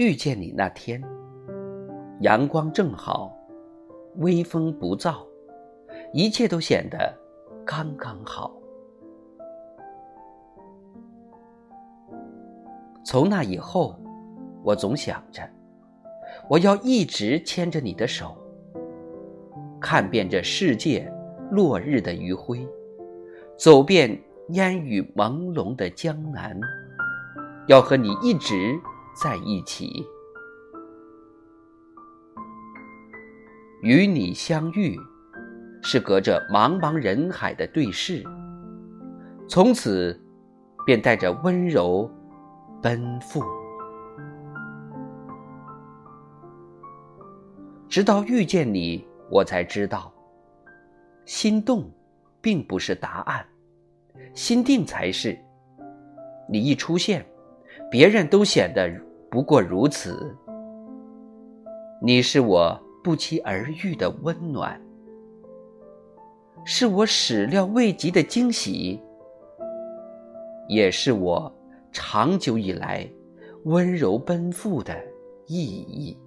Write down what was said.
遇见你那天，阳光正好，微风不燥，一切都显得刚刚好。从那以后，我总想着，我要一直牵着你的手，看遍这世界落日的余晖，走遍烟雨朦胧的江南，要和你一直。在一起，与你相遇，是隔着茫茫人海的对视。从此，便带着温柔奔赴，直到遇见你，我才知道，心动并不是答案，心定才是。你一出现，别人都显得。不过如此，你是我不期而遇的温暖，是我始料未及的惊喜，也是我长久以来温柔奔赴的意义。